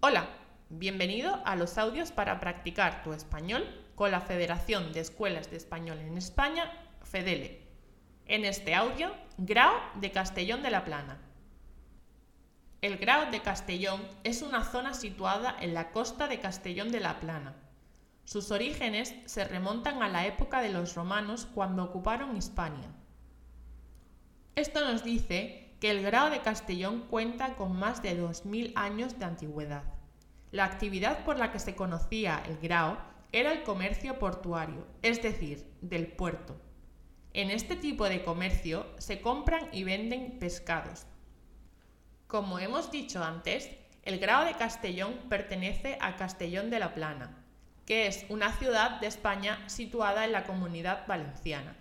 Hola, bienvenido a los audios para practicar tu español con la Federación de Escuelas de Español en España, FEDELE. En este audio, Grau de Castellón de la Plana. El Grau de Castellón es una zona situada en la costa de Castellón de la Plana. Sus orígenes se remontan a la época de los romanos cuando ocuparon Hispania. Esto nos dice que el Grao de Castellón cuenta con más de 2.000 años de antigüedad. La actividad por la que se conocía el Grao era el comercio portuario, es decir, del puerto. En este tipo de comercio se compran y venden pescados. Como hemos dicho antes, el Grao de Castellón pertenece a Castellón de la Plana, que es una ciudad de España situada en la comunidad valenciana.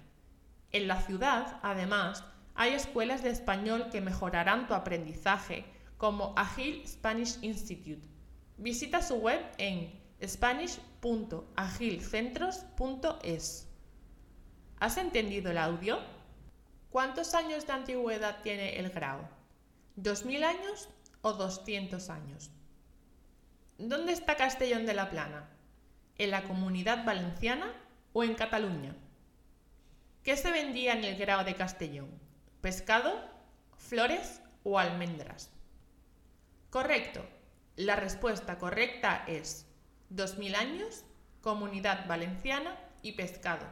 En la ciudad, además, hay escuelas de español que mejorarán tu aprendizaje, como Agile Spanish Institute. Visita su web en spanish.agilecentros.es. ¿Has entendido el audio? ¿Cuántos años de antigüedad tiene el grado? ¿2000 años o 200 años? ¿Dónde está Castellón de la Plana? ¿En la comunidad valenciana o en Cataluña? ¿Qué se vendía en el grado de Castellón? Pescado, flores o almendras. Correcto. La respuesta correcta es 2000 años, comunidad valenciana y pescado.